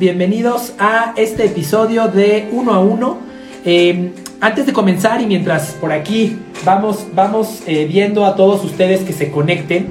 Bienvenidos a este episodio de Uno a Uno. Eh, antes de comenzar y mientras por aquí vamos, vamos eh, viendo a todos ustedes que se conecten,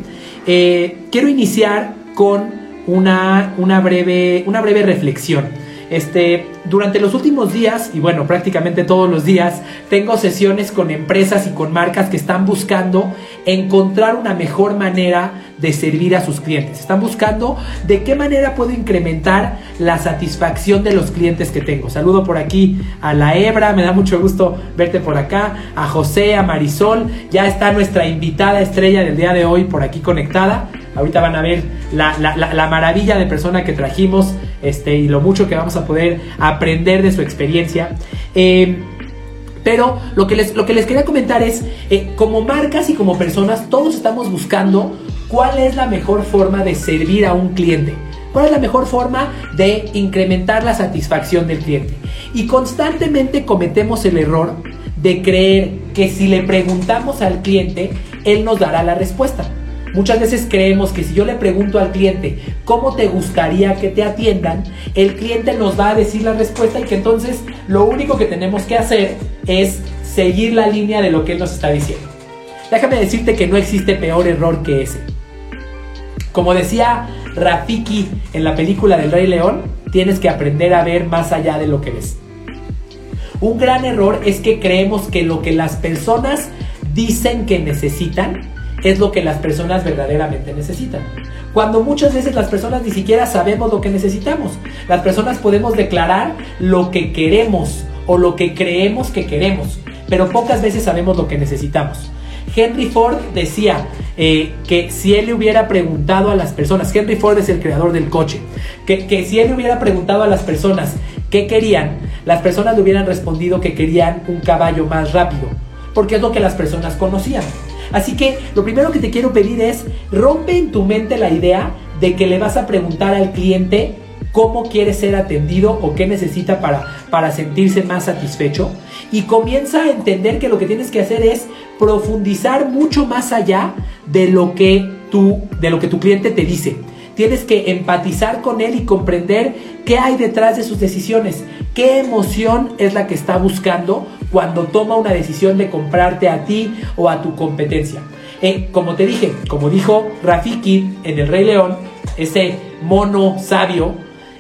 eh, quiero iniciar con una, una, breve, una breve reflexión. Este, durante los últimos días, y bueno, prácticamente todos los días, tengo sesiones con empresas y con marcas que están buscando encontrar una mejor manera de servir a sus clientes. Están buscando de qué manera puedo incrementar la satisfacción de los clientes que tengo. Saludo por aquí a la Ebra, me da mucho gusto verte por acá, a José, a Marisol, ya está nuestra invitada estrella del día de hoy por aquí conectada. Ahorita van a ver la, maravilla de persona que trajimos este, y lo mucho que vamos a poder aprender de su experiencia. Eh, pero lo que, les, lo que les quería comentar es, eh, como marcas y como personas, todos estamos buscando cuál es la mejor forma de servir a un cliente. ¿Cuál es la mejor forma de incrementar la satisfacción del cliente? Y constantemente cometemos el error de creer que si le preguntamos al cliente, él nos dará la respuesta. Muchas veces creemos que si yo le pregunto al cliente cómo te gustaría que te atiendan, el cliente nos va a decir la respuesta y que entonces lo único que tenemos que hacer es seguir la línea de lo que él nos está diciendo. Déjame decirte que no existe peor error que ese. Como decía Rafiki en la película del Rey León, tienes que aprender a ver más allá de lo que ves. Un gran error es que creemos que lo que las personas dicen que necesitan es lo que las personas verdaderamente necesitan. Cuando muchas veces las personas ni siquiera sabemos lo que necesitamos. Las personas podemos declarar lo que queremos o lo que creemos que queremos, pero pocas veces sabemos lo que necesitamos. Henry Ford decía eh, que si él le hubiera preguntado a las personas, Henry Ford es el creador del coche, que, que si él le hubiera preguntado a las personas qué querían, las personas le hubieran respondido que querían un caballo más rápido, porque es lo que las personas conocían. Así que lo primero que te quiero pedir es rompe en tu mente la idea de que le vas a preguntar al cliente cómo quiere ser atendido o qué necesita para, para sentirse más satisfecho y comienza a entender que lo que tienes que hacer es profundizar mucho más allá de lo que tu, de lo que tu cliente te dice. Tienes que empatizar con él y comprender qué hay detrás de sus decisiones, qué emoción es la que está buscando cuando toma una decisión de comprarte a ti o a tu competencia. Eh, como te dije, como dijo Rafiki en El Rey León, ese mono sabio,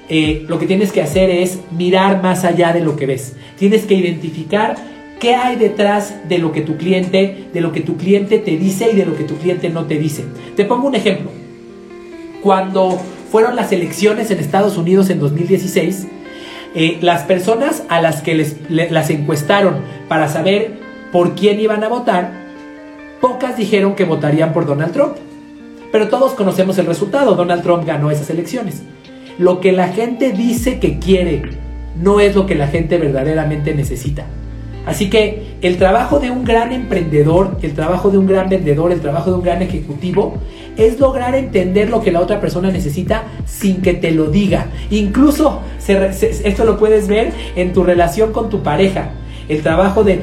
eh, lo que tienes que hacer es mirar más allá de lo que ves. Tienes que identificar qué hay detrás de lo que tu cliente, de lo que tu cliente te dice y de lo que tu cliente no te dice. Te pongo un ejemplo. Cuando fueron las elecciones en Estados Unidos en 2016, eh, las personas a las que les, las encuestaron para saber por quién iban a votar, pocas dijeron que votarían por Donald Trump. Pero todos conocemos el resultado, Donald Trump ganó esas elecciones. Lo que la gente dice que quiere no es lo que la gente verdaderamente necesita. Así que el trabajo de un gran emprendedor, el trabajo de un gran vendedor, el trabajo de un gran ejecutivo es lograr entender lo que la otra persona necesita sin que te lo diga. Incluso esto lo puedes ver en tu relación con tu pareja. El trabajo de,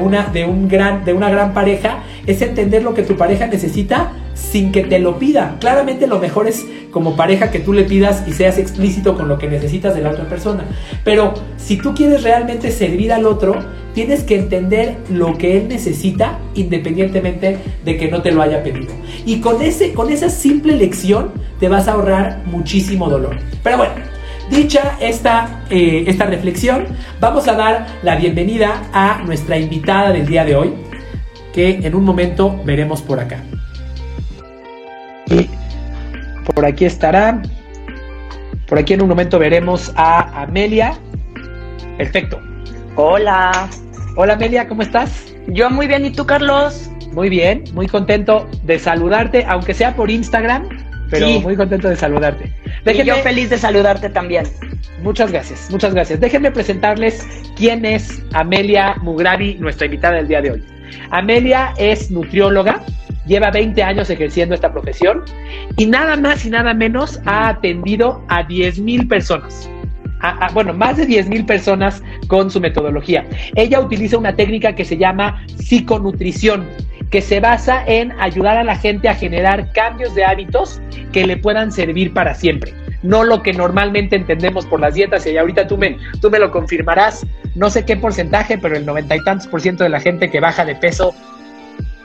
una, de, un gran, de una gran pareja es entender lo que tu pareja necesita sin que te lo pida. Claramente lo mejor es como pareja que tú le pidas y seas explícito con lo que necesitas de la otra persona. Pero si tú quieres realmente servir al otro, tienes que entender lo que él necesita independientemente de que no te lo haya pedido. Y con, ese, con esa simple lección te vas a ahorrar muchísimo dolor. Pero bueno, dicha esta, eh, esta reflexión, vamos a dar la bienvenida a nuestra invitada del día de hoy, que en un momento veremos por acá. Por aquí estará. Por aquí en un momento veremos a Amelia. Perfecto. Hola. Hola Amelia, ¿cómo estás? Yo muy bien, ¿y tú Carlos? Muy bien, muy contento de saludarte, aunque sea por Instagram, pero muy contento de saludarte. y yo feliz de saludarte también. Muchas gracias, muchas gracias. Déjenme presentarles quién es Amelia Mugravi, nuestra invitada del día de hoy. Amelia es nutrióloga, lleva 20 años ejerciendo esta profesión y nada más y nada menos ha atendido a 10 mil personas. bueno, más de 10 mil personas con su metodología. Ella utiliza una técnica que se llama psiconutrición, que se basa en ayudar a la gente a generar cambios de hábitos que le puedan servir para siempre. no lo que normalmente entendemos por las dietas, y ahorita tú me, tú me lo confirmarás, no sé qué porcentaje, pero el noventa y tantos por ciento de la gente que baja de peso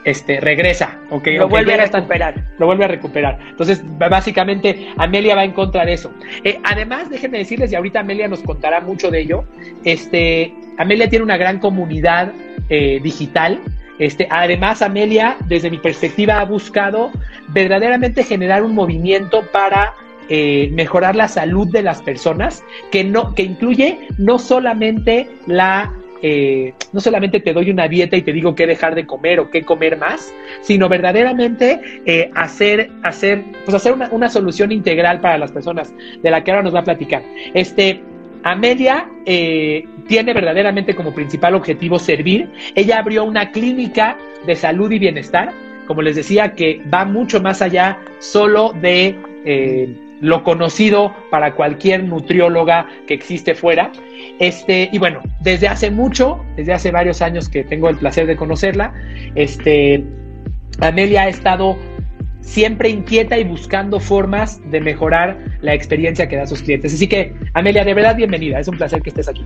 este, regresa, okay, lo vuelve a recuperar. lo vuelve a recuperar. Entonces, básicamente, Amelia va en contra de eso. Eh, además, déjenme decirles, y ahorita Amelia nos contará mucho de ello, este, Amelia tiene una gran comunidad eh, digital. Este, además, Amelia, desde mi perspectiva, ha buscado verdaderamente generar un movimiento para eh, mejorar la salud de las personas, que, no, que incluye no solamente la eh, no solamente te doy una dieta y te digo qué dejar de comer o qué comer más, sino verdaderamente eh, hacer, hacer, pues hacer una, solución integral para las personas, de la que ahora nos va a platicar. Este, Amelia eh, tiene verdaderamente como principal objetivo servir. Ella abrió una clínica de salud y bienestar, como les decía, que va mucho más allá solo de lo conocido para cualquier nutrióloga que existe fuera. Este, y bueno, desde hace mucho, desde hace varios años que tengo el placer de conocerla, este, Amelia ha estado siempre inquieta y buscando formas de mejorar la experiencia que da a sus clientes. Así que, Amelia, de verdad, bienvenida. Es un placer que estés aquí.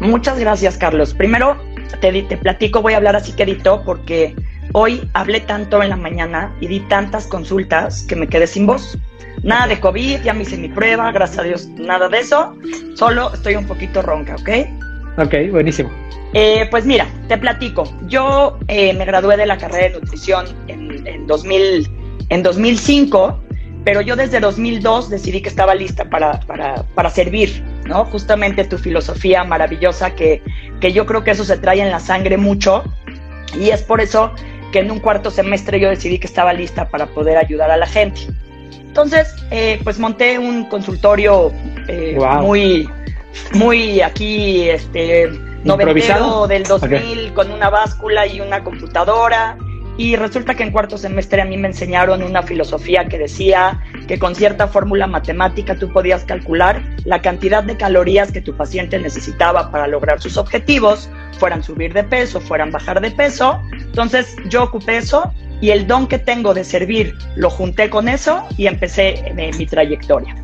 Muchas gracias, Carlos. Primero, te, te platico, voy a hablar así quedito, porque hoy hablé tanto en la mañana y di tantas consultas que me quedé sin voz. Nada de COVID, ya me hice mi prueba, gracias a Dios, nada de eso. Solo estoy un poquito ronca, ¿ok? Ok, buenísimo. Eh, pues mira, te platico. Yo eh, me gradué de la carrera de nutrición en, en, 2000, en 2005, pero yo desde 2002 decidí que estaba lista para, para, para servir, ¿no? Justamente tu filosofía maravillosa que, que yo creo que eso se trae en la sangre mucho y es por eso que en un cuarto semestre yo decidí que estaba lista para poder ayudar a la gente. Entonces, eh, pues monté un consultorio eh, muy, muy aquí, este, noventero del 2000 con una báscula y una computadora. Y resulta que en cuarto semestre a mí me enseñaron una filosofía que decía que con cierta fórmula matemática tú podías calcular la cantidad de calorías que tu paciente necesitaba para lograr sus objetivos, fueran subir de peso, fueran bajar de peso. Entonces yo ocupé eso y el don que tengo de servir lo junté con eso y empecé eh, mi trayectoria.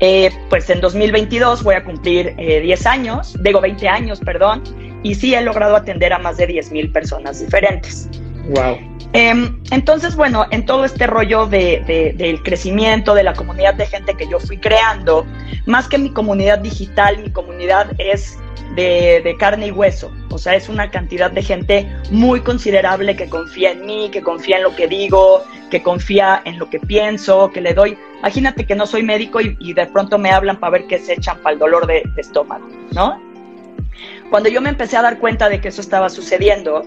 Eh, pues en 2022 voy a cumplir 10 eh, años, digo 20 años, perdón, y sí he logrado atender a más de 10 mil personas diferentes. Wow. Em, entonces, bueno, en todo este rollo de, del crecimiento de la comunidad de gente que yo fui creando, más que mi comunidad digital, mi comunidad es de, carne y hueso. O sea, es una cantidad de gente muy considerable que confía en mí, que confía en lo que digo, que confía en lo que pienso, que le doy. Imagínate que no soy médico y, de pronto me hablan para ver qué se echan para el dolor de, de estómago, ¿no? Cuando yo me empecé a dar cuenta de que eso estaba sucediendo,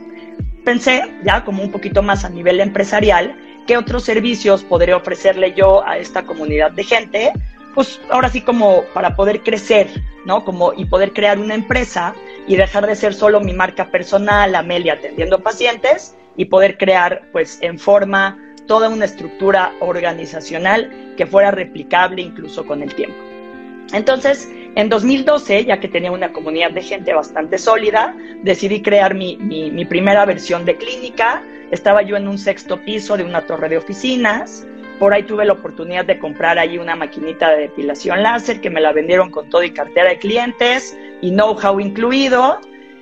pensé, ya como un poquito más a nivel empresarial, qué otros servicios podría ofrecerle yo a esta comunidad de gente pues ahora sí como para poder crecer, ¿no? Como y poder crear una empresa y dejar de ser solo mi marca personal, Amelia atendiendo pacientes y poder crear pues en forma toda una estructura organizacional que fuera replicable incluso con el tiempo. Entonces, en 2012, ya que tenía una comunidad de gente bastante sólida, decidí crear mi, mi, primera versión de clínica. Estaba yo en un sexto piso de una torre de oficinas por ahí tuve la oportunidad de comprar ahí una maquinita de depilación láser que me la vendieron con todo y cartera de clientes y know-how incluido.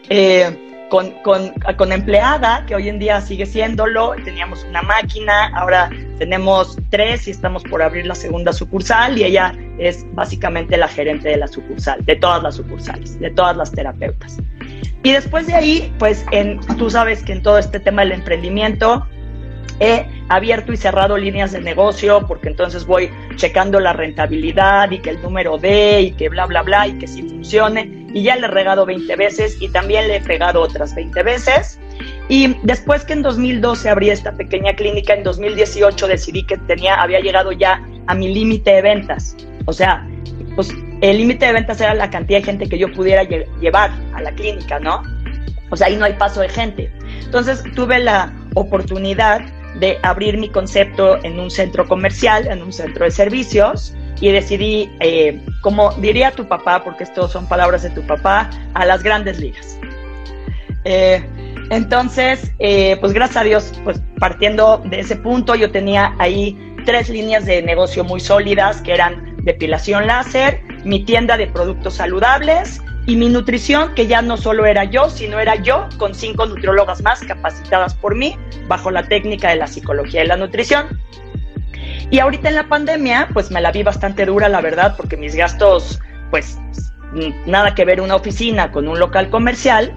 Eh, con, con, con, empleada, que hoy en día sigue siéndolo, teníamos una máquina, ahora tenemos tres y estamos por abrir la segunda sucursal y ella es básicamente la gerente de la sucursal, de todas las sucursales, de todas las terapeutas. Y después de ahí, pues en, tú sabes que en todo este tema del emprendimiento, he abierto y cerrado líneas de negocio porque entonces voy checando la rentabilidad y que el número de y que bla, bla, bla y que sí funcione. Y ya le he regado 20 veces y también le he pegado otras 20 veces. Y después que en 2012 abrí esta pequeña clínica, en 2018 decidí que tenía, había llegado ya a mi límite de ventas. O sea, pues el límite de ventas era la cantidad de gente que yo pudiera llevar a la clínica, ¿no? O sea, ahí no hay paso de gente. Entonces tuve la oportunidad de abrir mi concepto en un centro comercial, en un centro de servicios, y decidí, eh, como diría tu papá, porque esto son palabras de tu papá, a las grandes ligas. Eh, entonces, eh, pues gracias a Dios, pues partiendo de ese punto, yo tenía ahí tres líneas de negocio muy sólidas, que eran depilación láser, mi tienda de productos saludables y mi nutrición, que ya no solo era yo, sino era yo con cinco nutriólogas más capacitadas por mí bajo la técnica de la psicología y la nutrición. Y ahorita en la pandemia, pues me la vi bastante dura, la verdad, porque mis gastos, pues nada que ver una oficina con un local comercial.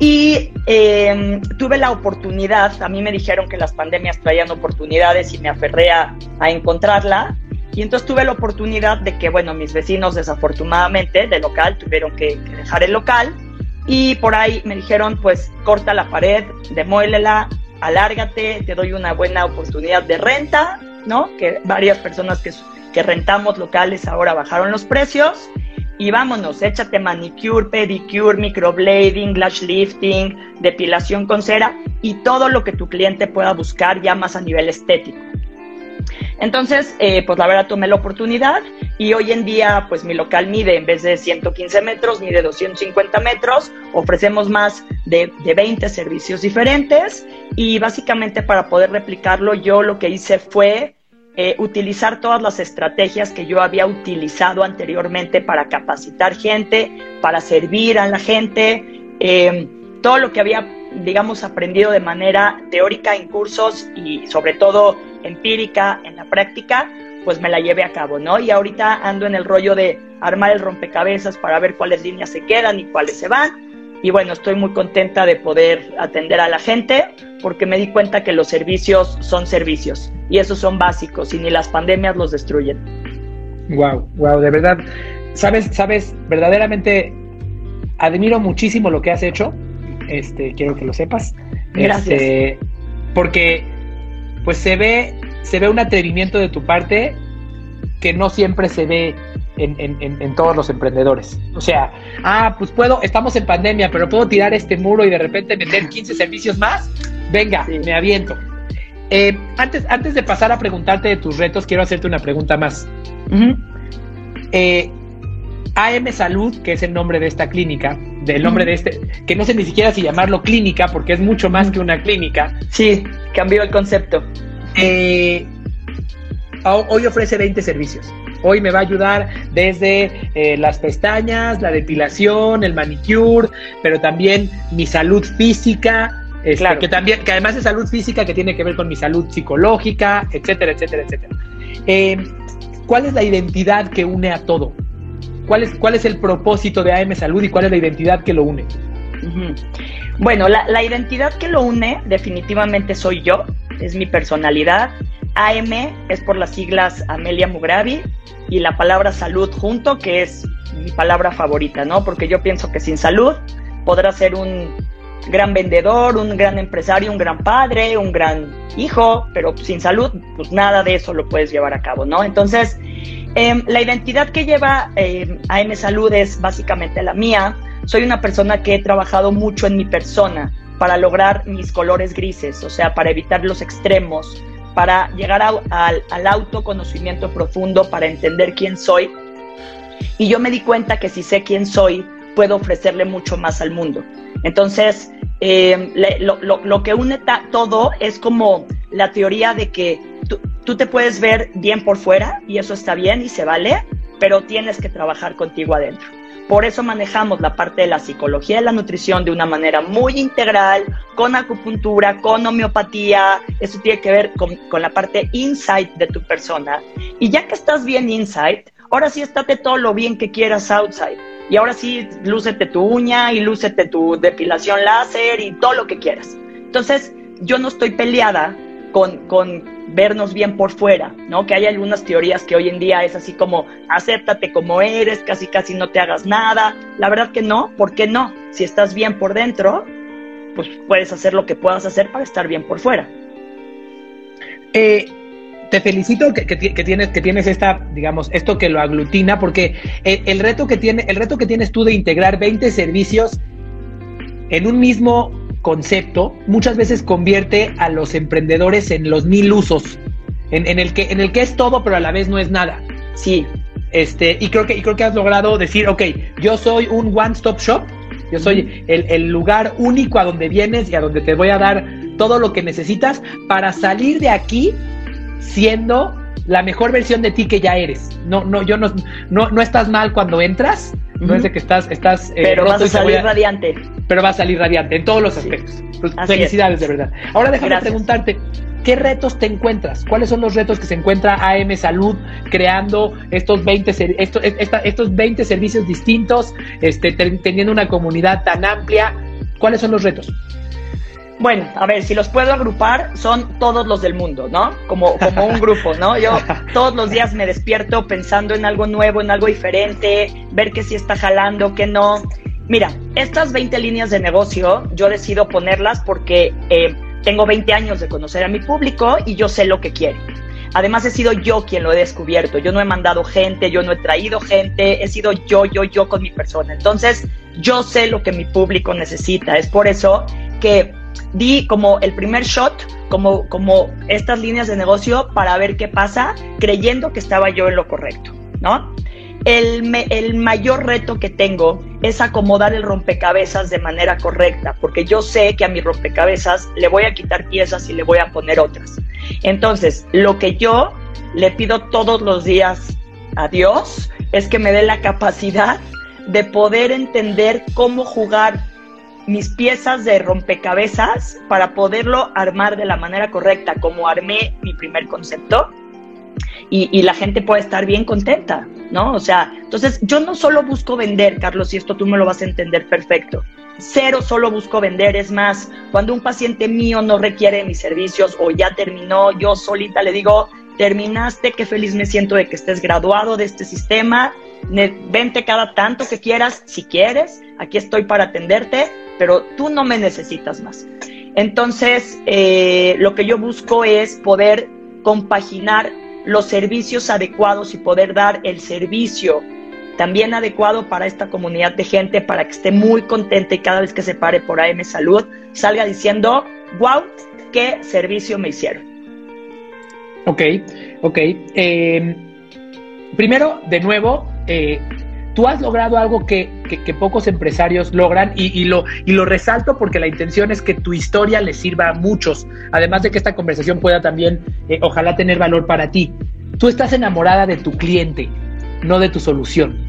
Y em, tuve la oportunidad, a mí me dijeron que las pandemias traían oportunidades y me aferré a, encontrarla. Y entonces tuve la oportunidad de que, bueno, mis vecinos desafortunadamente de local tuvieron que, dejar el local y por ahí me dijeron, pues corta la pared, demuélela, alárgate, te doy una buena oportunidad de renta, ¿no? Que varias personas que, que rentamos locales ahora bajaron los precios y vámonos, échate manicure, pedicure, microblading, lash lifting, depilación con cera y todo lo que tu cliente pueda buscar ya más a nivel estético. Entonces, eh, pues la verdad tomé la oportunidad y hoy en día, pues mi local mide, en vez de 115 metros, mide 250 metros, ofrecemos más de, de 20 servicios diferentes y básicamente para poder replicarlo, yo lo que hice fue eh, utilizar todas las estrategias que yo había utilizado anteriormente para capacitar gente, para servir a la gente, eh, todo lo que había, digamos, aprendido de manera teórica en cursos y sobre todo empírica en la práctica, pues me la llevé a cabo, ¿no? Y ahorita ando en el rollo de armar el rompecabezas para ver cuáles líneas se quedan y cuáles se van y bueno, estoy muy contenta de poder atender a la gente porque me di cuenta que los servicios son servicios y esos son básicos y ni las pandemias los destruyen. Wow, wow, de verdad. Sabes, sabes, verdaderamente admiro muchísimo lo que has hecho. Este, quiero que lo sepas. Gracias. Este, porque pues se ve se ve un atrevimiento de tu parte que no siempre se ve en, todos los emprendedores. O sea, ah, pues puedo, estamos en pandemia, pero puedo tirar este muro y de repente meter 15 servicios más. Venga, me aviento. Eh, antes, antes de pasar a preguntarte de tus retos, quiero hacerte una pregunta más. Eh, AM Salud, que es el nombre de esta clínica, del nombre de este, que no sé ni siquiera si llamarlo clínica, porque es mucho más que una clínica. Sí, cambió el concepto. Eh, hoy ofrece 20 servicios. Hoy me va a ayudar desde eh, las pestañas, la depilación, el manicure, pero también mi salud física, este, claro. que también, que además de salud física, que tiene que ver con mi salud psicológica, etcétera, etcétera, etcétera. Eh, ¿Cuál es la identidad que une a todo? ¿Cuál es, ¿Cuál es el propósito de AM Salud y cuál es la identidad que lo une? Bueno, la, la identidad que lo une definitivamente soy yo, es mi personalidad, AM es por las siglas Amelia Mugravi y la palabra salud junto, que es mi palabra favorita, ¿no? Porque yo pienso que sin salud podrás ser un gran vendedor, un gran empresario, un gran padre, un gran hijo, pero sin salud, pues nada de eso lo puedes llevar a cabo, ¿no? Entonces, em, la identidad que lleva eh, AM Salud es básicamente la mía. Soy una persona que he trabajado mucho en mi persona para lograr mis colores grises, o sea, para evitar los extremos, para llegar al autoconocimiento profundo, para entender quién soy. Y yo me di cuenta que si sé quién soy, puedo ofrecerle mucho más al mundo. Entonces, eh, lo, que une todo es como la teoría de que tú te puedes ver bien por fuera y eso está bien y se vale, pero tienes que trabajar contigo adentro. Por eso manejamos la parte de la psicología y la nutrición de una manera muy integral, con acupuntura, con homeopatía. Eso tiene que ver con, la parte insight de tu persona. Y ya que estás bien inside, ahora sí estate todo lo bien que quieras outside. Y ahora sí, lúcete tu uña y lúcete tu depilación láser y todo lo que quieras. Entonces, yo no estoy peleada con, con vernos bien por fuera, ¿no? Que hay algunas teorías que hoy en día es así como, acéptate como eres, casi casi no te hagas nada. La verdad que no, ¿por qué no? Si estás bien por dentro, pues puedes hacer lo que puedas hacer para estar bien por fuera. Eh, te felicito que, tienes, que tienes esta, digamos, esto que lo aglutina, porque el, reto que tiene, el reto que tienes tú de integrar 20 servicios en un mismo concepto muchas veces convierte a los emprendedores en los mil usos, en, el, que, en el que es todo, pero a la vez no es nada. Sí. Este, y creo que, y creo que has logrado decir, ok, yo soy un one-stop shop, yo soy el, el, lugar único a donde vienes y a donde te voy a dar todo lo que necesitas para salir de aquí siendo la mejor versión de ti que ya eres. No, no, yo no, no, no estás mal cuando entras, no es de que estás, estás. Eh, pero vas a salir radiante. Pero vas a salir radiante en todos los aspectos. Pues, felicidades, de verdad. Ahora déjame preguntarte, ¿qué retos te encuentras? ¿Cuáles son los retos que se encuentra AM Salud creando estos 20, estos, estos 20 servicios distintos, este, teniendo una comunidad tan amplia? ¿Cuáles son los retos? Bueno, a ver, si los puedo agrupar, son todos los del mundo, ¿no? Como, como un grupo, ¿no? Yo todos los días me despierto pensando en algo nuevo, en algo diferente, ver que sí está jalando, que no. Mira, estas 20 líneas de negocio, yo decido ponerlas porque eh, tengo 20 años de conocer a mi público y yo sé lo que quiere. Además, he sido yo quien lo he descubierto. Yo no he mandado gente, yo no he traído gente, he sido yo, yo, yo con mi persona. Entonces, yo sé lo que mi público necesita. Es por eso que di como el primer shot, como, como estas líneas de negocio para ver qué pasa, creyendo que estaba yo en lo correcto, ¿no? El, el, mayor reto que tengo es acomodar el rompecabezas de manera correcta, porque yo sé que a mi rompecabezas le voy a quitar piezas y le voy a poner otras. Entonces, lo que yo le pido todos los días a Dios es que me dé la capacidad de poder entender cómo jugar mis piezas de rompecabezas para poderlo armar de la manera correcta, como armé mi primer concepto. Y, la gente puede estar bien contenta, ¿no? O sea, entonces yo no solo busco vender, Carlos, y esto tú me lo vas a entender perfecto. Cero solo busco vender, es más, cuando un paciente mío no requiere mis servicios o ya terminó, yo solita le digo, terminaste, qué feliz me siento de que estés graduado de este sistema, vente cada tanto que quieras, si quieres, aquí estoy para atenderte, pero tú no me necesitas más. Entonces, eh, lo que yo busco es poder compaginar los servicios adecuados y poder dar el servicio también adecuado para esta comunidad de gente, para que esté muy contenta y cada vez que se pare por AM Salud salga diciendo, wow, qué servicio me hicieron. Ok, ok. Eh, primero, de nuevo, eh, tú has logrado algo que, pocos empresarios logran y, lo, y lo resalto porque la intención es que tu historia les sirva a muchos, además de que esta conversación pueda también, eh, ojalá, tener valor para ti. Tú estás enamorada de tu cliente, no de tu solución.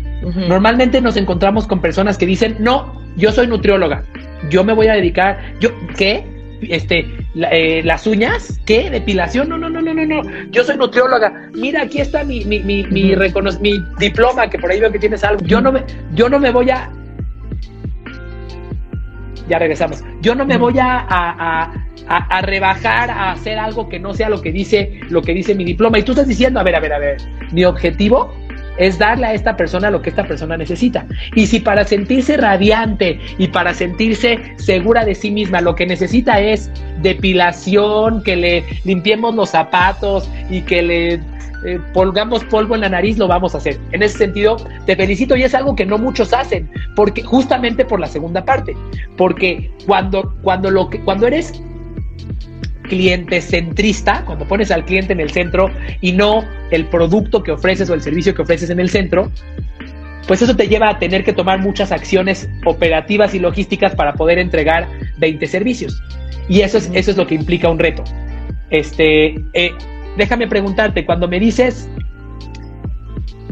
Normalmente nos encontramos con personas que dicen, no, yo soy nutrióloga, yo me voy a dedicar, yo, ¿qué? Este, eh, las uñas, ¿qué? Depilación, no, no, no, no, no, no. Yo soy nutrióloga. Mira, aquí está mi, mi, mi, mi, mi diploma, que por ahí veo que tienes algo. Yo no me, yo no me voy a. Ya regresamos. Yo no me voy a, a, a, a, rebajar a hacer algo que no sea lo que dice, lo que dice mi diploma. Y tú estás diciendo, a ver, a ver, a ver, mi objetivo es darle a esta persona lo que esta persona necesita. Y si para sentirse radiante y para sentirse segura de sí misma lo que necesita es depilación, que le limpiemos los zapatos y que le eh, polgamos polvo en la nariz, lo vamos a hacer. En ese sentido, te felicito y es algo que no muchos hacen, porque justamente por la segunda parte, porque cuando, cuando, lo que, cuando eres cliente centrista, cuando pones al cliente en el centro y no el producto que ofreces o el servicio que ofreces en el centro, pues eso te lleva a tener que tomar muchas acciones operativas y logísticas para poder entregar 20 servicios. Y eso es, eso es lo que implica un reto. Este, eh, déjame preguntarte, cuando me dices,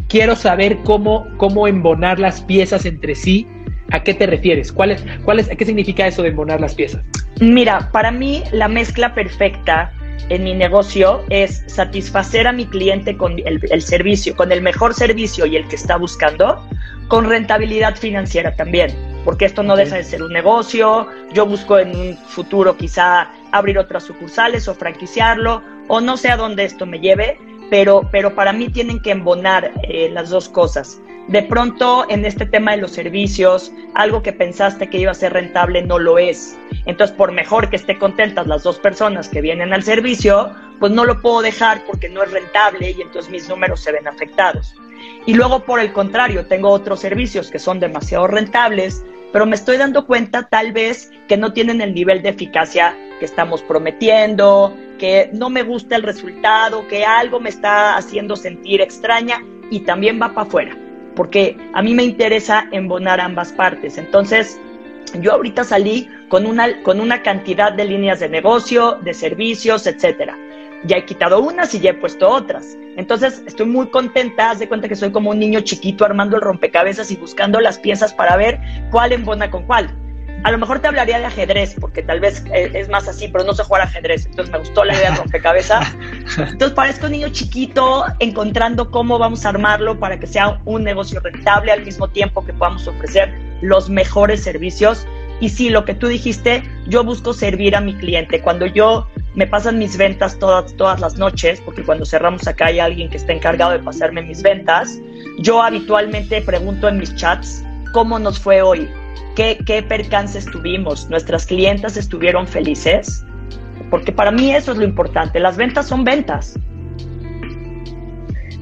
quiero saber cómo, cómo embonar las piezas entre sí, ¿a qué te refieres? ¿Cuál es, cuál es, ¿Qué significa eso de embonar las piezas? Mira, para mí la mezcla perfecta en mi negocio es satisfacer a mi cliente con el, servicio, con el mejor servicio y el que está buscando, con rentabilidad financiera también, porque esto no deja de ser un negocio, yo busco en un futuro quizá abrir otras sucursales o franquiciarlo, o no sé a dónde esto me lleve, pero, pero para mí tienen que embonar eh, las dos cosas. De pronto, en este tema de los servicios, algo que pensaste que iba a ser rentable no lo es. Entonces, por mejor que esté contentas las dos personas que vienen al servicio, pues no lo puedo dejar porque no es rentable y entonces mis números se ven afectados. Y luego, por el contrario, tengo otros servicios que son demasiado rentables, pero me estoy dando cuenta tal vez que no tienen el nivel de eficacia que estamos prometiendo, que no me gusta el resultado, que algo me está haciendo sentir extraña y también va para afuera, porque a mí me interesa embonar ambas partes. Entonces, yo ahorita salí con una, con una cantidad de líneas de negocio, de servicios, etcétera. ya he quitado unas y ya he puesto otras. Entonces estoy muy contenta, haz de cuenta que soy como un niño chiquito armando el rompecabezas y buscando las piezas para ver cuál embona con cuál. A lo mejor te hablaría de ajedrez, porque tal vez eh, es más así, pero no sé jugar ajedrez. Entonces me gustó la idea del rompecabezas. Entonces parezco un niño chiquito encontrando cómo vamos a armarlo para que sea un negocio rentable al mismo tiempo que podamos ofrecer los mejores servicios. Y sí, lo que tú dijiste, yo busco servir a mi cliente. Cuando yo me pasan mis ventas todas, todas las noches, porque cuando cerramos acá hay alguien que está encargado de pasarme mis ventas, yo habitualmente pregunto en mis chats cómo nos fue hoy, qué, qué percances tuvimos, nuestras clientas estuvieron felices, porque para mí eso es lo importante, las ventas son ventas.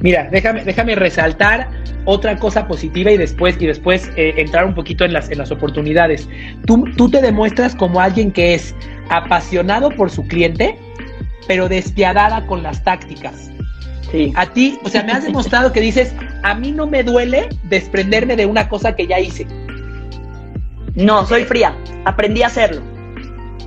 Mira, déjame, déjame resaltar otra cosa positiva y después, y después eh, entrar un poquito en las, en las oportunidades. Tú, tú te demuestras como alguien que es apasionado por su cliente, pero despiadada con las tácticas. Sí. A ti, o sea, me has demostrado que dices, a mí no me duele desprenderme de una cosa que ya hice. No, soy fría. Aprendí a hacerlo.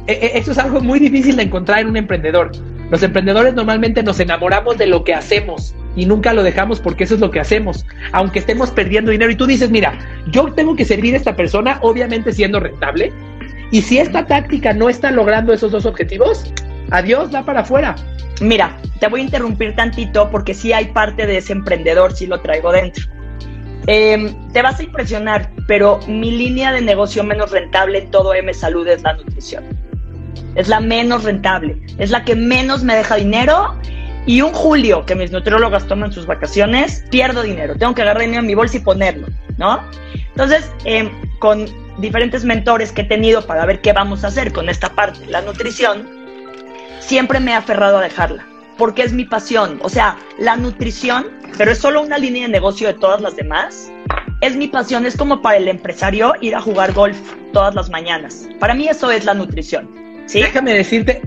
E, e, eso es algo muy difícil de encontrar en un emprendedor. Los emprendedores normalmente nos enamoramos de lo que hacemos y nunca lo dejamos porque eso es lo que hacemos, aunque estemos perdiendo dinero. Y tú dices, mira, yo tengo que servir a esta persona, obviamente siendo rentable, y si esta táctica no está logrando esos dos objetivos, adiós, va para afuera. Mira, te voy a interrumpir tantito porque sí hay parte de ese emprendedor, sí lo traigo dentro. Em, te vas a impresionar, pero mi línea de negocio menos rentable en todo M Salud es la nutrición. Es la menos rentable, es la que menos me deja dinero y un julio que mis nutriólogas toman sus vacaciones, pierdo dinero. Tengo que agarrar dinero en mi bolsa y ponerlo, ¿no? Entonces, em, con diferentes mentores que he tenido para ver qué vamos a hacer con esta parte, la nutrición, siempre me he aferrado a dejarla, porque es mi pasión. O sea, la nutrición, pero es solo una línea de negocio de todas las demás, es mi pasión, es como para el empresario ir a jugar golf todas las mañanas. Para mí eso es la nutrición. ¿sí? Déjame decirte,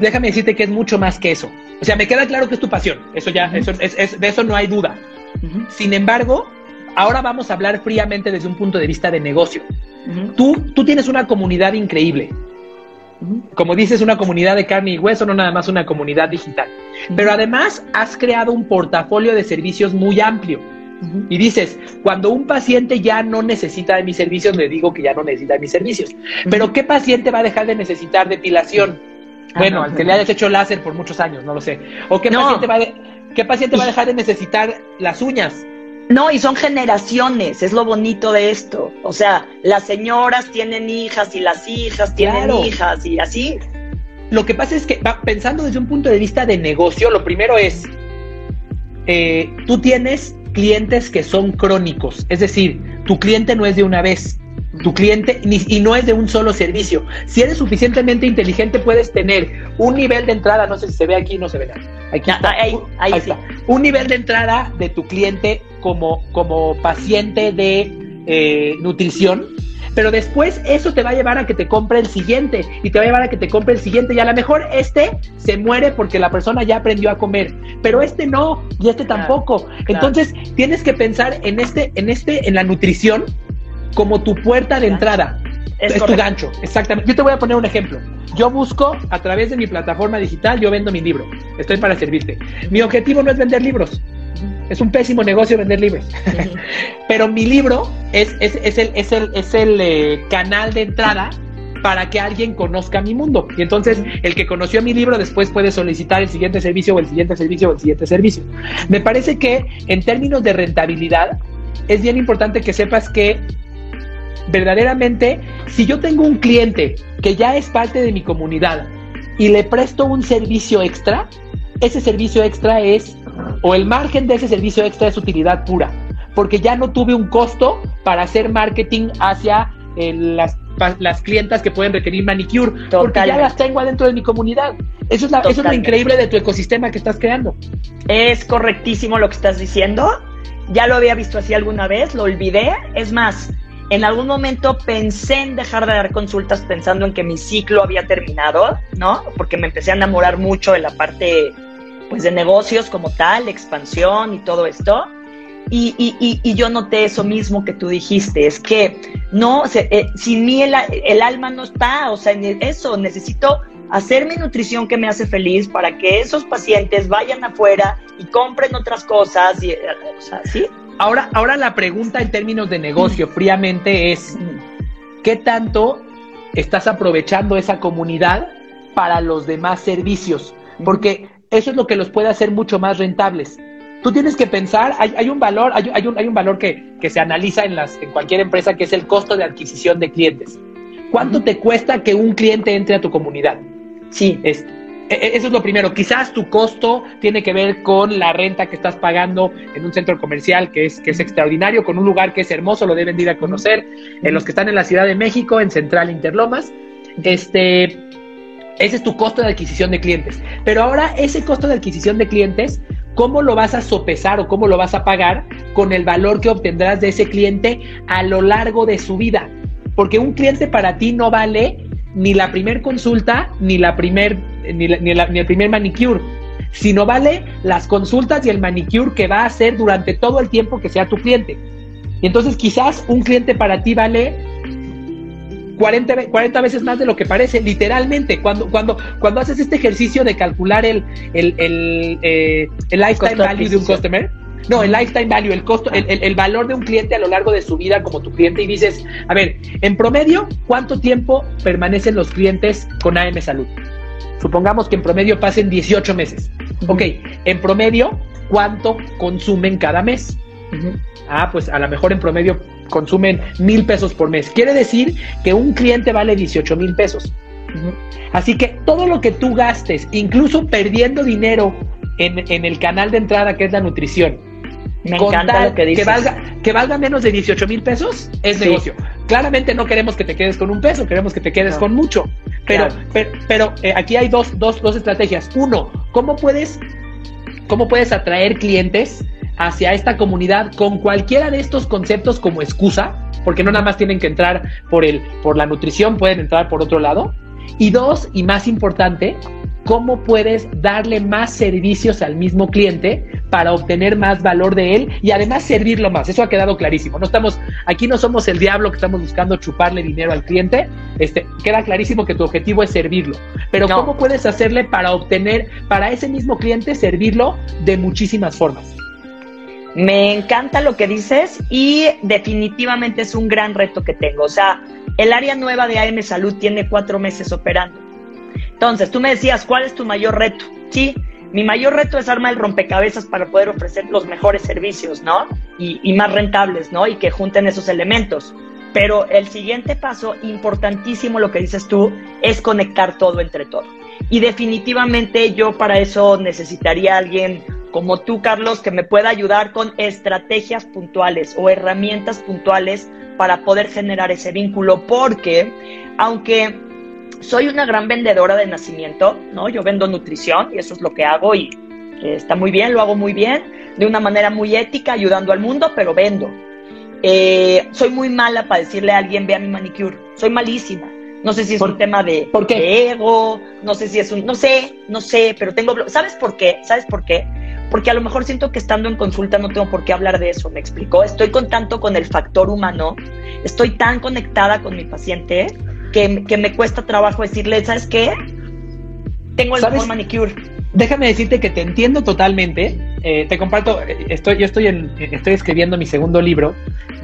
déjame decirte que es mucho más que eso. O sea, me queda claro que es tu pasión. Eso ya, eso, es, de eso no hay duda. Sin embargo, ahora vamos a hablar fríamente desde un punto de vista de negocio. tú, tú tienes una comunidad increíble. Como dices, una comunidad de carne y hueso, no nada más una comunidad digital. Pero además has creado un portafolio de servicios muy amplio. Y dices, cuando un paciente ya no necesita de mis servicios, le digo que ya no necesita de mis servicios. Pero ¿qué paciente va a dejar de necesitar depilación? Bueno, al que le hayas hecho láser por muchos años, no lo sé. ¿O qué, paciente, va qué paciente va a dejar de necesitar las uñas? No, y son generaciones, es lo bonito de esto. O sea, las señoras tienen hijas y las hijas tienen hijas y así. Lo que pasa es que, pensando desde un punto de vista de negocio, lo primero es, eh, tú tienes clientes que son crónicos, es decir, tu cliente no es de una vez, tu cliente y no es de un solo servicio. Si eres suficientemente inteligente, puedes tener un nivel de entrada, no sé si se ve aquí, no se ve nada. Aquí ahí, está. Un nivel de entrada de tu cliente como, como paciente de eh, nutrición, pero después eso te va a llevar a que te compre el siguiente y te va a llevar a que te compre el siguiente y a lo mejor este se muere porque la persona ya aprendió a comer, pero este no y este tampoco. Entonces tienes que pensar en este, en este, en la nutrición como tu puerta de entrada. Es, tu gancho, exactamente. Yo te voy a poner un ejemplo. Yo busco a través de mi plataforma digital, yo vendo mi libro. Estoy para servirte. Mi objetivo no es vender libros. Es un pésimo negocio vender libros. Pero mi libro es, es, es el, es el, es el eh, canal de entrada para que alguien conozca mi mundo. Y entonces el que conoció mi libro después puede solicitar el siguiente servicio o el siguiente servicio o el siguiente servicio. Me parece que en términos de rentabilidad es bien importante que sepas que verdaderamente, si yo tengo un cliente que ya es parte de mi comunidad y le presto un servicio extra, ese servicio extra es, o el margen de ese servicio extra es utilidad pura, porque ya no tuve un costo para hacer marketing hacia eh, las, las clientas que pueden requerir manicure, porque ya las tengo adentro de mi comunidad. Eso es, eso es lo increíble de tu ecosistema que estás creando. Es correctísimo lo que estás diciendo. Ya lo había visto así alguna vez, lo olvidé. Es más, en algún momento pensé en dejar de dar consultas pensando en que mi ciclo había terminado, ¿no? Porque me empecé a enamorar mucho de la parte, pues, de negocios como tal, expansión y todo esto. Y, y, y, yo noté eso mismo que tú dijiste, es que no, se, eh, sin mí el, el, alma no está, o sea, en eso necesito hacer mi nutrición que me hace feliz para que esos pacientes vayan afuera y compren otras cosas. Y, o sea, ¿sí? Ahora, ahora la pregunta en términos de negocio fríamente es, ¿qué tanto estás aprovechando esa comunidad para los demás servicios? Porque eso es lo que los puede hacer mucho más rentables. Tú tienes que pensar, hay, un valor, hay, hay, un, hay un valor que, que, se analiza en, las, en cualquier empresa, que es el costo de adquisición de clientes. ¿Cuánto te cuesta que un cliente entre a tu comunidad? Sí, es, e, e, eso es lo primero. Quizás tu costo tiene que ver con la renta que estás pagando en un centro comercial que es, que es extraordinario, con un lugar que es hermoso, lo deben ir a conocer. En los que están en la Ciudad de México, en Central Interlomas. Este, ese es tu costo de adquisición de clientes. Pero ahora ese costo de adquisición de clientes, ¿cómo lo vas a sopesar o cómo lo vas a pagar con el valor que obtendrás de ese cliente a lo largo de su vida? porque un cliente para ti no vale ni la primer consulta, ni la primer, ni, el primer manicure, sino vale las consultas y el manicure que va a hacer durante todo el tiempo que sea tu cliente. Y entonces quizás un cliente para ti vale 40, 40, veces más de lo que parece, literalmente. Cuando, cuando, cuando haces este ejercicio de calcular el, el, el, eh, el lifetime value de un customer, no, el lifetime value, el costo, el, valor de un cliente a lo largo de su vida como tu cliente y dices, a ver, en promedio, ¿cuánto tiempo permanecen los clientes con AM Salud? Supongamos que en promedio pasen 18 meses. Ok, en promedio, ¿cuánto consumen cada mes? Ah, pues a lo mejor en promedio consumen mil pesos por mes. Quiere decir que un cliente vale 18 mil pesos. Así que todo lo que tú gastes, incluso perdiendo dinero en, en, el canal de entrada que es la nutrición, me encanta lo que dices. Que valga, menos de 18 mil pesos, es negocio. Claramente no queremos que te quedes con un peso, queremos que te quedes con mucho. Pero, pero, eh, aquí hay dos, dos, dos estrategias. Uno, ¿cómo puedes, ¿cómo puedes atraer clientes hacia esta comunidad con cualquiera de estos conceptos como excusa? Porque no nada más tienen que entrar por, el, por la nutrición, pueden entrar por otro lado. Y dos, y más importante, cómo puedes darle más servicios al mismo cliente para obtener más valor de él y además servirlo más. Eso ha quedado clarísimo. No estamos, aquí no somos el diablo que estamos buscando chuparle dinero al cliente. Este, queda clarísimo que tu objetivo es servirlo. Pero ¿cómo puedes hacerle para obtener, para ese mismo cliente, servirlo de muchísimas formas? Me encanta lo que dices y definitivamente es un gran reto que tengo. O sea, el área nueva de AM Salud tiene cuatro meses operando entonces, tú me decías, ¿cuál es tu mayor reto? Sí, mi mayor reto es armar el rompecabezas para poder ofrecer los mejores servicios, ¿no? Y, más rentables, ¿no? Y que junten esos elementos. Pero el siguiente paso, importantísimo lo que dices tú, es conectar todo entre todo. Y definitivamente yo para eso necesitaría a alguien como tú, Carlos, que me pueda ayudar con estrategias puntuales o herramientas puntuales para poder generar ese vínculo, porque aunque soy una gran vendedora de nacimiento, ¿no? Yo vendo nutrición y eso es lo que hago y está muy bien, lo hago muy bien, de una manera muy ética, ayudando al mundo, pero vendo. Eh, soy muy mala para decirle a alguien, vea mi manicure. Soy malísima. No sé si es un tema de, ¿por qué? ego, no sé si es un, no sé, no sé, pero tengo, ¿sabes por qué? ¿Sabes por qué? Porque a lo mejor siento que estando en consulta no tengo por qué hablar de eso, ¿me explico? Estoy con tanto con el factor humano, estoy tan conectada con mi paciente que, me cuesta trabajo decirle, ¿sabes qué? Tengo el mejor manicure. Déjame decirte que te entiendo totalmente. Eh, te comparto, eh, estoy, yo estoy, en, estoy escribiendo mi segundo libro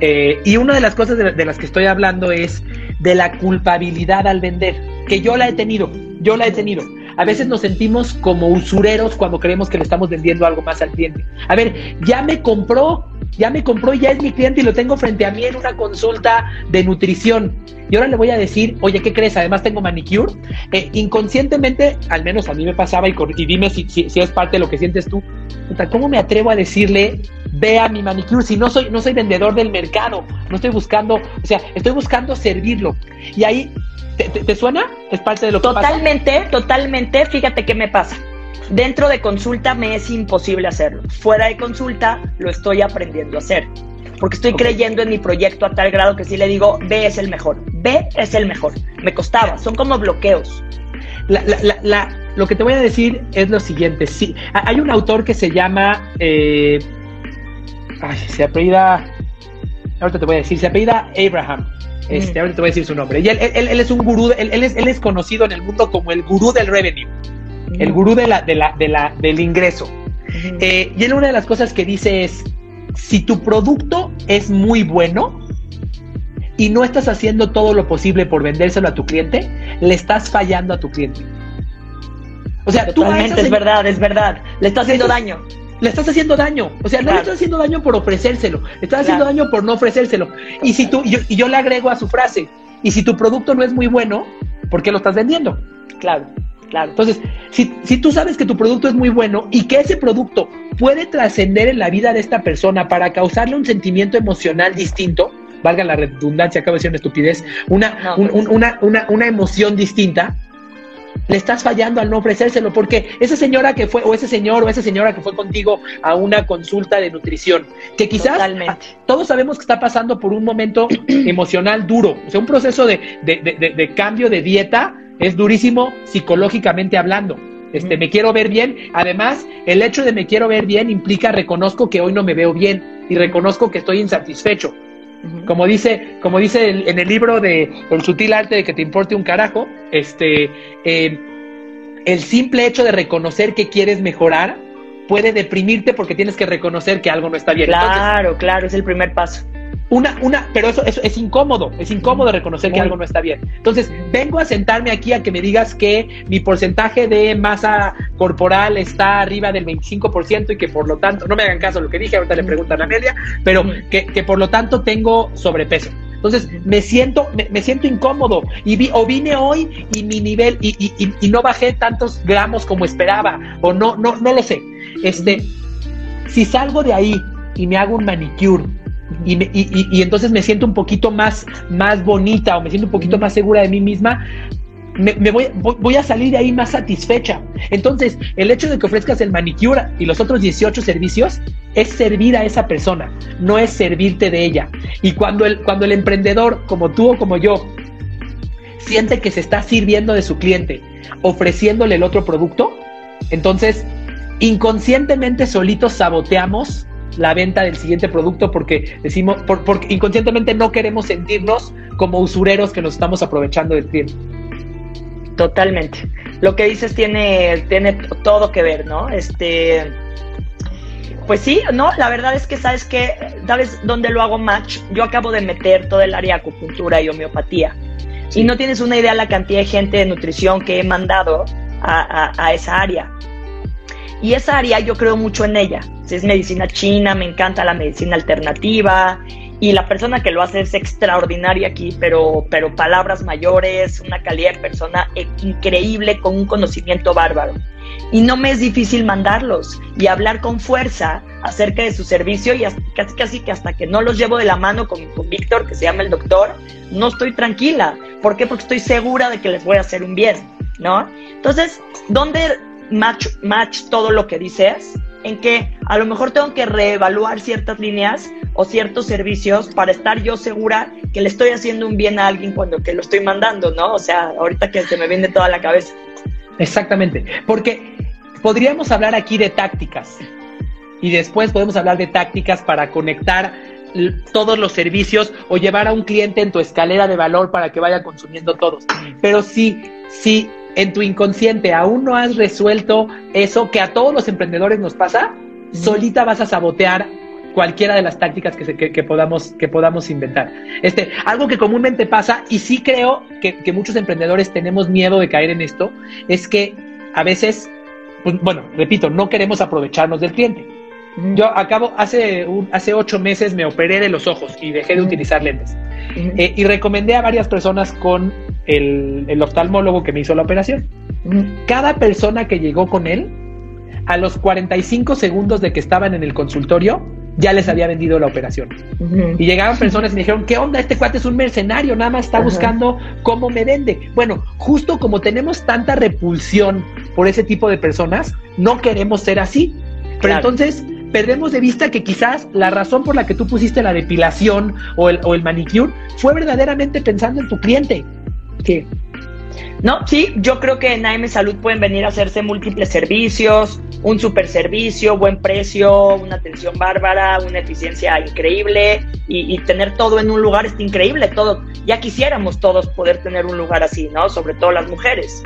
eh, y una de las cosas de, las que estoy hablando es de la culpabilidad al vender, que yo la he tenido, yo la he tenido. A veces nos sentimos como usureros cuando creemos que le estamos vendiendo algo más al cliente. A ver, ya me compró, ya me compró ya es mi cliente y lo tengo frente a mí en una consulta de nutrición. Y ahora le voy a decir, oye, ¿qué crees? Además tengo manicure. Eh, inconscientemente, al menos a mí me pasaba, y, dime si, es parte de lo que sientes tú, ¿cómo me atrevo a decirle, ve a mi manicure si no soy, no soy vendedor del mercado? No estoy buscando, o sea, estoy buscando servirlo. Y ahí, ¿te, suena? Es parte de lo que Totalmente, totalmente. Fíjate qué me pasa. Dentro de consulta me es imposible hacerlo. Fuera de consulta lo estoy aprendiendo a hacer. Porque estoy creyendo en mi proyecto a tal grado que si le digo, B es el mejor. B es el mejor. Me costaba. Son como bloqueos. lo que te voy a decir es lo siguiente. Sí, hay un autor que se llama. Eh, ay, se apellida. Ahorita te voy a decir, se apellida Abraham. Este, ahorita te voy a decir su nombre. Y él, es un gurú, él, es, él es conocido en el mundo como el gurú del revenue, el gurú de la, de la, de la, del ingreso. Eh, y él una de las cosas que dice es, si tu producto es muy bueno y no estás haciendo todo lo posible por vendérselo a tu cliente, le estás fallando a tu cliente. O sea, Totalmente, tú es verdad, es verdad. Le estás haciendo daño. Le estás haciendo daño. O sea, no le estás haciendo daño por ofrecérselo. Le estás haciendo daño por no ofrecérselo. Y si tú, y yo, le agrego a su frase, y si tu producto no es muy bueno, ¿por qué lo estás vendiendo? Claro. Claro. Entonces, si, si, tú sabes que tu producto es muy bueno y que ese producto puede trascender en la vida de esta persona para causarle un sentimiento emocional distinto, valga la redundancia, acabo de decir una estupidez, una, una, una, una emoción distinta, le estás fallando al no ofrecérselo, porque esa señora que fue, o ese señor, o esa señora que fue contigo a una consulta de nutrición, que quizás todos sabemos que está pasando por un momento emocional duro, o sea, un proceso de, de, de, cambio de dieta es durísimo psicológicamente hablando. Este, me quiero ver bien. Además, el hecho de me quiero ver bien implica reconozco que hoy no me veo bien y reconozco que estoy insatisfecho. Como dice, como dice en el libro de El sutil arte de que te importe un carajo, este, eh, el simple hecho de reconocer que quieres mejorar puede deprimirte porque tienes que reconocer que algo no está bien. Claro, claro, es el primer paso. Una, una, pero eso, es incómodo, es incómodo reconocer que algo no está bien. Entonces, vengo a sentarme aquí a que me digas que mi porcentaje de masa corporal está arriba del 25% y que por lo tanto, no me hagan caso lo que dije, ahorita le preguntan a Amelia, pero que, que por lo tanto tengo sobrepeso. Entonces me siento, me, siento incómodo y vi, o vine hoy y mi nivel y, y, y, no bajé tantos gramos como esperaba o no, no, no lo sé. Este, si salgo de ahí y me hago un manicure y, y, y, entonces me siento un poquito más, más bonita o me siento un poquito más segura de mí misma, me, voy, voy, a salir de ahí más satisfecha. Entonces, el hecho de que ofrezcas el manicure y los otros 18 servicios es servir a esa persona, no es servirte de ella. Y cuando el, cuando el emprendedor, como tú o como yo, siente que se está sirviendo de su cliente, ofreciéndole el otro producto, entonces inconscientemente solitos saboteamos la venta del siguiente producto porque decimos, porque inconscientemente no queremos sentirnos como usureros que nos estamos aprovechando del cliente. Totalmente. Lo que dices tiene, tiene todo que ver, ¿no? Este, pues sí, no, la verdad es que sabes que, ¿sabes dónde lo hago match? Yo acabo de meter todo el área de acupuntura y homeopatía. Y no tienes una idea la cantidad de gente de nutrición que he mandado a, a esa área. Y esa área yo creo mucho en ella. Es medicina china, me encanta la medicina alternativa y la persona que lo hace es extraordinaria aquí, pero, pero palabras mayores, una calidad de persona increíble con un conocimiento bárbaro. Y no me es difícil mandarlos y hablar con fuerza acerca de su servicio y casi casi que hasta que no los llevo de la mano con, con Víctor, que se llama el doctor, no estoy tranquila. ¿Por qué? Porque estoy segura de que les voy a hacer un bien, ¿no? Entonces, ¿dónde match, match todo lo que dices, en que a lo mejor tengo que reevaluar ciertas líneas o ciertos servicios para estar yo segura que le estoy haciendo un bien a alguien cuando que lo estoy mandando, ¿no? O sea, ahorita que se me viene toda la cabeza. Exactamente, porque podríamos hablar aquí de tácticas y después podemos hablar de tácticas para conectar todos los servicios o llevar a un cliente en tu escalera de valor para que vaya consumiendo todos. Pero sí, sí en tu inconsciente aún no has resuelto eso que a todos los emprendedores nos pasa, solita vas a sabotear cualquiera de las tácticas que, podamos, que podamos inventar. Este, algo que comúnmente pasa, y sí creo que, muchos emprendedores tenemos miedo de caer en esto, es que a veces, pues, bueno, repito, no queremos aprovecharnos del cliente. Yo acabo, hace, hace ocho meses me operé de los ojos y dejé de utilizar lentes. Eh, y recomendé a varias personas con el, oftalmólogo que me hizo la operación. Cada persona que llegó con él, a los 45 segundos de que estaban en el consultorio, ya les había vendido la operación. Y llegaban personas y me dijeron, ¿qué onda? Este cuate es un mercenario, nada más está buscando cómo me vende. Bueno, justo como tenemos tanta repulsión por ese tipo de personas, no queremos ser así. Pero entonces perdemos de vista que quizás la razón por la que tú pusiste la depilación o el, o el manicure fue verdaderamente pensando en tu cliente. No, sí, yo creo que en AM Salud pueden venir a hacerse múltiples servicios, un super servicio, buen precio, una atención bárbara, una eficiencia increíble y, tener todo en un lugar está increíble, todo. Ya quisiéramos todos poder tener un lugar así, ¿no? Sobre todo las mujeres.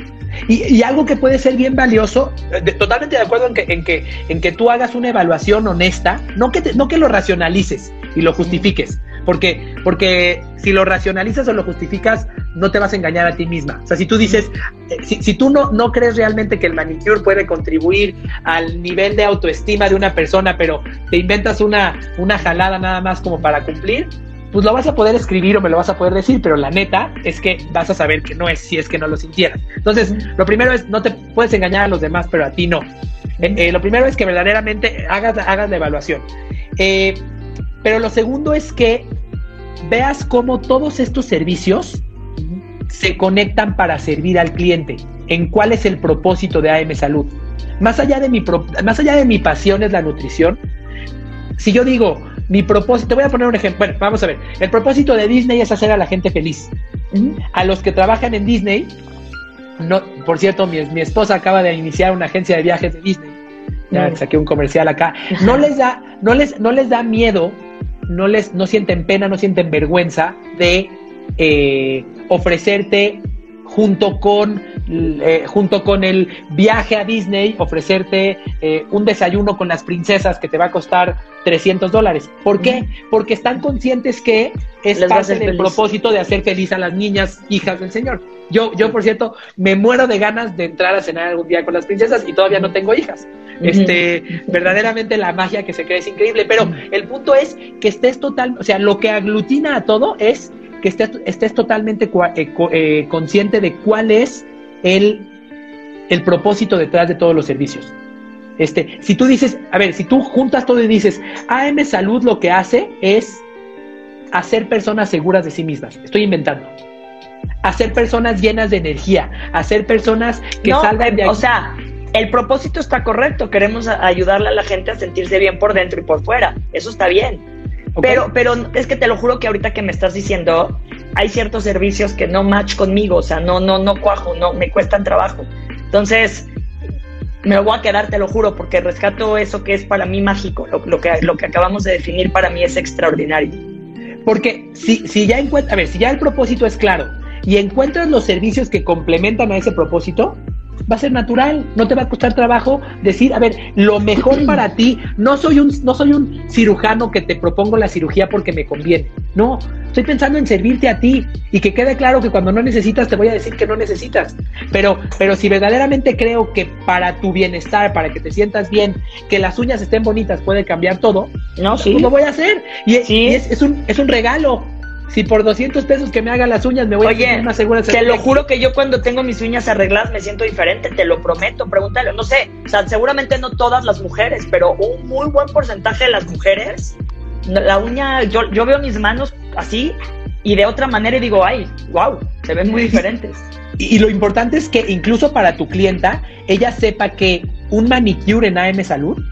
Y, algo que puede ser bien valioso, totalmente de acuerdo en que, en, que, en que tú hagas una evaluación honesta, no que, no que lo racionalices y lo justifiques, porque, porque si lo racionalizas o lo justificas, no te vas a engañar a ti misma. O sea, si tú dices, eh, si, tú no, no crees realmente que el manicure puede contribuir al nivel de autoestima de una persona, pero te inventas una, una jalada nada más como para cumplir, pues lo vas a poder escribir o me lo vas a poder decir, pero la neta es que vas a saber que no es si es que no lo sintieras. Entonces, lo primero es, no te puedes engañar a los demás, pero a ti no. Eh, eh, lo primero es que verdaderamente hagas, hagas la evaluación. Pero lo segundo es que veas cómo todos estos servicios se conectan para servir al cliente, en cuál es el propósito de AM Salud. Más allá de mi, más allá de mi pasión es la nutrición, si yo digo, mi propósito, te voy a poner un ejemplo. Bueno, vamos a ver. El propósito de Disney es hacer a la gente feliz. A los que trabajan en Disney, no, por cierto, mi, mi esposa acaba de iniciar una agencia de viajes de Disney. Ya saqué un comercial acá. No les da, no les, no les da miedo, no les, no sienten pena, no sienten vergüenza de eh, ofrecerte junto con, eh, junto con el viaje a Disney, ofrecerte eh, un desayuno con las princesas que te va a costar 300 dólares. ¿Por qué? Porque están conscientes que es parte del propósito de hacer feliz a las niñas, hijas del Señor. Yo, yo, por cierto, me muero de ganas de entrar a cenar algún día con las princesas y todavía no tengo hijas. Este, verdaderamente la magia que se crea es increíble, pero el punto es que estés total, o sea, lo que aglutina a todo es que estés, estés totalmente eh, eh, consciente de cuál es el, el propósito detrás de todos los servicios. Este, si tú dices, a ver, si tú juntas todo y dices, AM Salud lo que hace es hacer personas seguras de sí mismas. Estoy inventando. Hacer personas llenas de energía, hacer personas que salgan de O sea, el propósito está correcto. Queremos ayudarle a la gente a sentirse bien por dentro y por fuera. Eso está bien. Pero, pero es que te lo juro que ahorita que me estás diciendo, hay ciertos servicios que no match conmigo, o sea, no, no, no cuajo, no, me cuestan trabajo. Entonces, me lo voy a quedar, te lo juro, porque rescato eso que es para mí mágico, lo, que, lo que acabamos de definir para mí es extraordinario. Porque si, si ya encuentras, a ver, si ya el propósito es claro y encuentras los servicios que complementan a ese propósito, va a ser natural, no te va a costar trabajo decir, a ver, lo mejor para ti, no soy un, no soy un cirujano que te propongo la cirugía porque me conviene, no, estoy pensando en servirte a ti y que quede claro que cuando no necesitas te voy a decir que no necesitas, pero, pero si verdaderamente creo que para tu bienestar, para que te sientas bien, que las uñas estén bonitas puede cambiar todo, no, sí. Pues lo voy a hacer. Y, es, es, un, es un regalo, si por 200 pesos que me haga las uñas me voy a sentir más segura. Te lo juro que yo cuando tengo mis uñas arregladas me siento diferente, te lo prometo, pregúntale, no sé, o sea, seguramente no todas las mujeres, pero un muy buen porcentaje de las mujeres, la uña, yo, yo veo mis manos así y de otra manera y digo, ay, wow, se ven muy diferentes. Y, y lo importante es que incluso para tu clienta, ella sepa que un manicure en AM Salud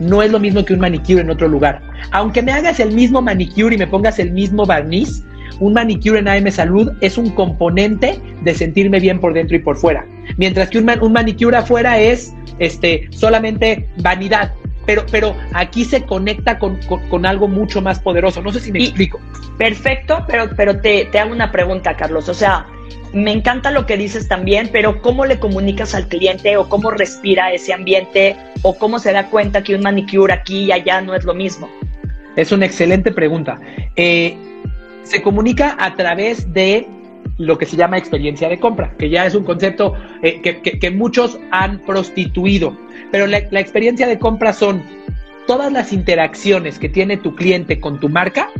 no es lo mismo que un manicure en otro lugar. Aunque me hagas el mismo manicure y me pongas el mismo barniz, un manicure en AM Salud es un componente de sentirme bien por dentro y por fuera. Mientras que un, un manicure afuera es este, solamente vanidad. Pero, pero aquí se conecta con, algo mucho más poderoso. No sé si me explico. Perfecto, pero, pero te, te hago una pregunta, Carlos. O sea, me encanta lo que dices también, pero ¿cómo le comunicas al cliente o cómo respira ese ambiente o cómo se da cuenta que un manicure aquí y allá no es lo mismo? Es una excelente pregunta. Eh, se comunica a través de lo que se llama experiencia de compra, que ya es un concepto eh, que, muchos han prostituido, pero la, la experiencia de compra son todas las interacciones que tiene tu cliente con tu marca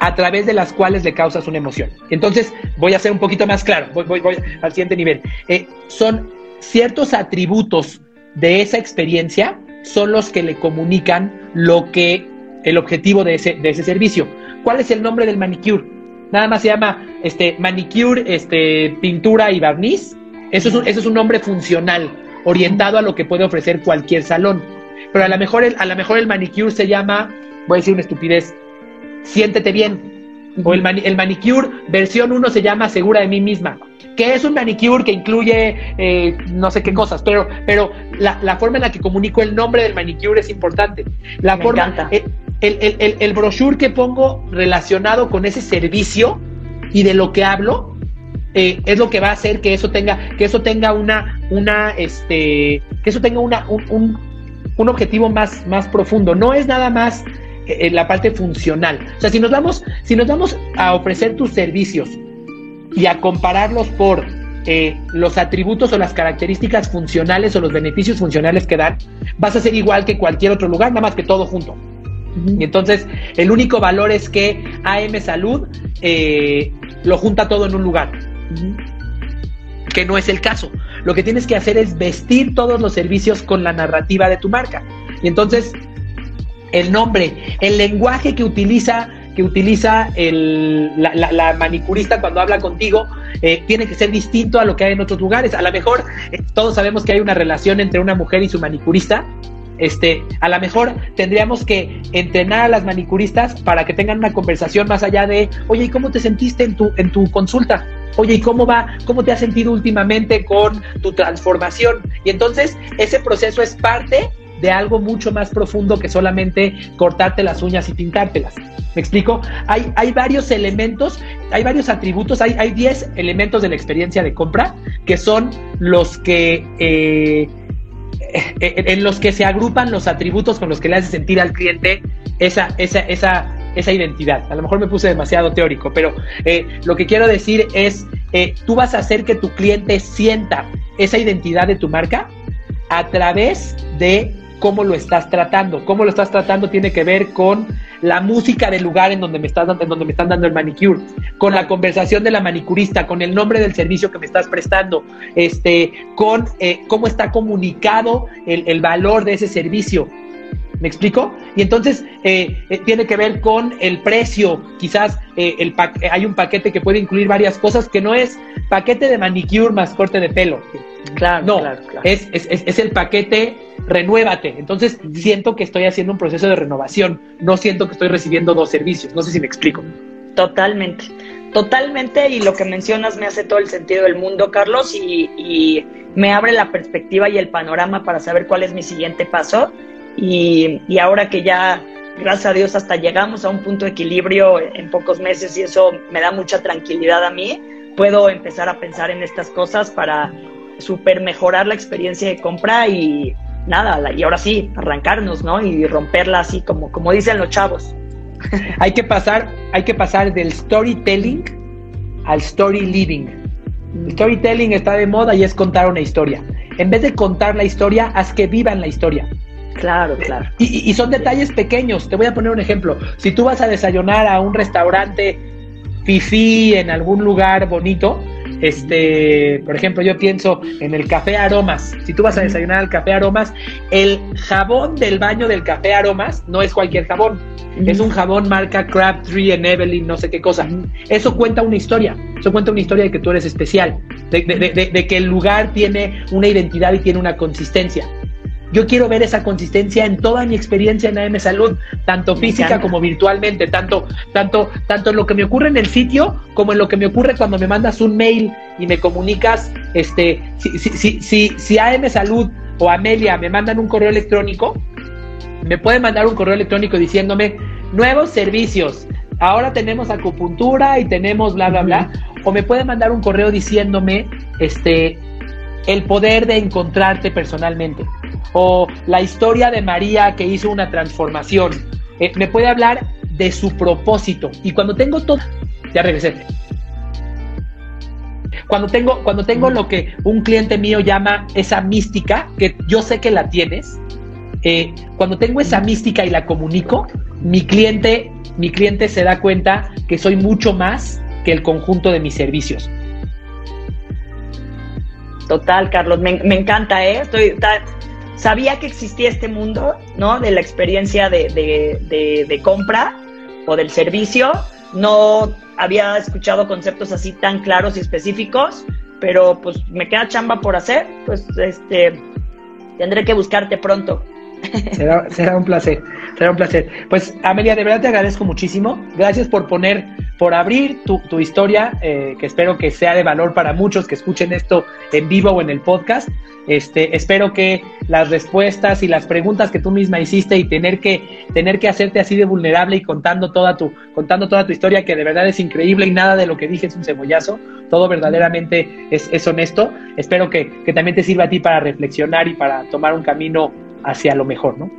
a través de las cuales le causas una emoción. Entonces, voy a ser un poquito más claro, voy, voy, al siguiente nivel. Eh, son ciertos atributos de esa experiencia, son los que le comunican lo que, el objetivo de ese, de ese servicio. ¿Cuál es el nombre del manicure? Nada más se llama este, manicure, este, pintura y barniz. Eso es, un, eso es un nombre funcional, orientado a lo que puede ofrecer cualquier salón. Pero a lo mejor a lo mejor el manicure se llama, voy a decir una estupidez, siéntete bien. O el, el manicure versión 1 se llama Segura de mí misma que es un manicure que incluye eh, no sé qué cosas, pero, pero la, forma en la que comunico el nombre del manicure es importante. La Me forma, encanta. El, el, el, brochure que pongo relacionado con ese servicio y de lo que hablo eh, es lo que va a hacer que eso tenga, que eso tenga una, una, este, que eso tenga una, un, un, objetivo más, más profundo. No es nada más eh, la parte funcional. O sea, si nos vamos, si nos vamos a ofrecer tus servicios y a compararlos por eh, los atributos o las características funcionales o los beneficios funcionales que dan, vas a ser igual que cualquier otro lugar, nada más que todo junto. Y entonces, el único valor es que AM Salud eh, lo junta todo en un lugar. Que no es el caso. Lo que tienes que hacer es vestir todos los servicios con la narrativa de tu marca. Y entonces, el nombre, el lenguaje que utiliza que utiliza el, la, manicurista cuando habla contigo eh, tiene que ser distinto a lo que hay en otros lugares. A lo mejor eh, todos sabemos que hay una relación entre una mujer y su manicurista. Este, a lo mejor tendríamos que entrenar a las manicuristas para que tengan una conversación más allá de, oye, ¿y cómo te sentiste en tu, en tu consulta? Oye, ¿y cómo va? ¿Cómo te has sentido últimamente con tu transformación? Y entonces ese proceso es parte de algo mucho más profundo que solamente cortarte las uñas y pintártelas. ¿Me explico? Hay, hay varios elementos, hay varios atributos, hay 10 elementos de la experiencia de compra que son los que... Eh, eh, en los que se agrupan los atributos con los que le hace sentir al cliente esa, esa, esa, esa identidad. A lo mejor me puse demasiado teórico, pero eh, lo que quiero decir es, tú vas a hacer que tu cliente sienta esa identidad de tu marca a través de cómo lo estás tratando. Cómo lo estás tratando tiene que ver con la música del lugar en donde me estás en donde me están dando el manicure, con la conversación de la manicurista, con el nombre del servicio que me estás prestando, este, con eh, cómo está comunicado el, valor de ese servicio. ¿Me explico? Y entonces eh, eh, tiene que ver con el precio. Quizás el hay un paquete que puede incluir varias cosas que no es paquete de manicure más corte de pelo. Claro, no, claro, Es, es, es, el paquete renuévate. Entonces siento que estoy haciendo un proceso de renovación, no siento que estoy recibiendo dos servicios. No sé si me explico. Totalmente, totalmente. Y lo que mencionas me hace todo el sentido del mundo, Carlos, y, me abre la perspectiva y el panorama para saber cuál es mi siguiente paso. Y, y ahora que ya gracias a Dios hasta llegamos a un punto de equilibrio en pocos meses y eso me da mucha tranquilidad a mí, puedo empezar a pensar en estas cosas para super mejorar la experiencia de compra y nada, y ahora sí, arrancarnos, ¿no? Y romperla así como, como dicen los chavos. hay que pasar, hay que pasar del storytelling al story living. El storytelling está de moda y es contar una historia. En vez de contar la historia, haz que vivan la historia. Claro, claro. Y, y, son detalles pequeños. Te voy a poner un ejemplo. Si tú vas a desayunar a un restaurante fifi en algún lugar bonito, este, por ejemplo, yo pienso en el café aromas. Si tú vas a desayunar al café aromas, el jabón del baño del café aromas no es cualquier jabón. Es un jabón marca Crabtree en Evelyn, no sé qué cosa. Eso cuenta una historia. Eso cuenta una historia de que tú eres especial, de que el lugar tiene una identidad y tiene una consistencia. Yo quiero ver esa consistencia en toda mi experiencia en AM Salud, tanto física como virtualmente, tanto, tanto, tanto en lo que me ocurre en el sitio como en lo que me ocurre cuando me mandas un mail y me comunicas, este, si, si, si, si AM Salud o Amelia me mandan un correo electrónico, me pueden mandar un correo electrónico diciéndome nuevos servicios. Ahora tenemos acupuntura y tenemos bla bla bla. O me pueden mandar un correo diciéndome este el poder de encontrarte personalmente o la historia de María que hizo una transformación. Eh, me puede hablar de su propósito. Y cuando tengo todo, ya regresé. Cuando tengo, cuando tengo lo que un cliente mío llama esa mística, que yo sé que la tienes, eh, cuando tengo esa mística y la comunico, mi cliente, mi cliente se da cuenta que soy mucho más que el conjunto de mis servicios. Total, Carlos, me, encanta, ¿eh? Estoy, sabía que existía este mundo, ¿no? De la experiencia de, compra o del servicio. No había escuchado conceptos así tan claros y específicos, pero pues me queda chamba por hacer, pues este tendré que buscarte pronto. Será, un placer, será un placer. Pues Amelia, de verdad te agradezco muchísimo. Gracias por poner por abrir tu, historia, eh, que espero que sea de valor para muchos que escuchen esto en vivo o en el podcast. Este, espero que las respuestas y las preguntas que tú misma hiciste y tener que, tener que hacerte así de vulnerable y contando toda tu, contando toda tu historia, que de verdad es increíble y nada de lo que dije es un cebollazo, todo verdaderamente es, es honesto. Espero que, que también te sirva a ti para reflexionar y para tomar un camino hacia lo mejor, ¿no?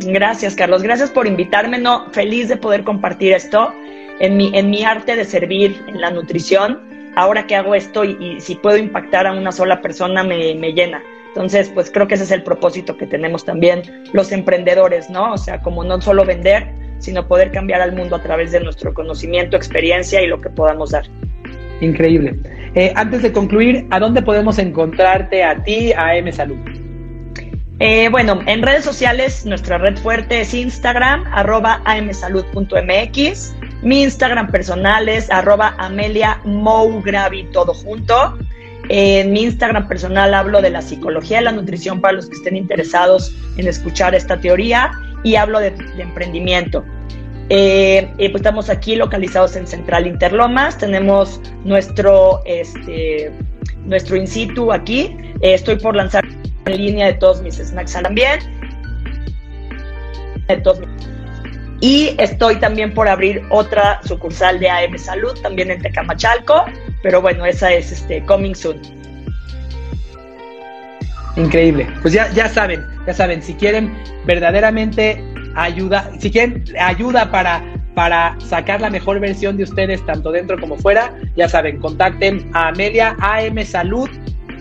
Gracias, Carlos. Gracias por invitarme. No, feliz de poder compartir esto en mi, en mi arte de servir en la nutrición. Ahora que hago esto y, si puedo impactar a una sola persona me, me, llena. Entonces, pues creo que ese es el propósito que tenemos también los emprendedores, ¿no? O sea, como no solo vender, sino poder cambiar al mundo a través de nuestro conocimiento, experiencia y lo que podamos dar. Increíble. Eh, antes de concluir, ¿a dónde podemos encontrarte a ti, a M Salud? Eh, bueno, en redes sociales, nuestra red fuerte es Instagram, arroba amsalud.mx. Mi Instagram personal es arroba Amelia todo junto. En mi Instagram personal hablo de la psicología y la nutrición para los que estén interesados en escuchar esta teoría y hablo de, emprendimiento. Eh, pues estamos aquí localizados en Central Interlomas, tenemos nuestro, este, nuestro in situ aquí. Eh, estoy por lanzar en línea de todos mis snacks también. Y estoy también por abrir otra sucursal de AM Salud, también en Tecamachalco, pero bueno, esa es este coming soon. Increíble. Pues ya, ya saben, ya saben, si quieren verdaderamente ayuda, si quieren ayuda para, para sacar la mejor versión de ustedes, tanto dentro como fuera, ya saben, contacten a Amelia AM Salud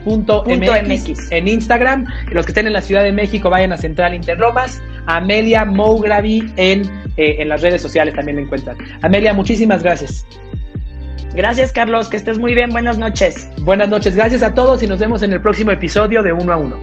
Punto MX, en Instagram. Los que estén en la Ciudad de México vayan a Central Interlomas. Amelia Mougravi en, eh, en las redes sociales también la encuentran. Amelia, muchísimas gracias. Gracias, Carlos. Que estés muy bien. Buenas noches. Buenas noches. Gracias a todos y nos vemos en el próximo episodio de Uno a Uno.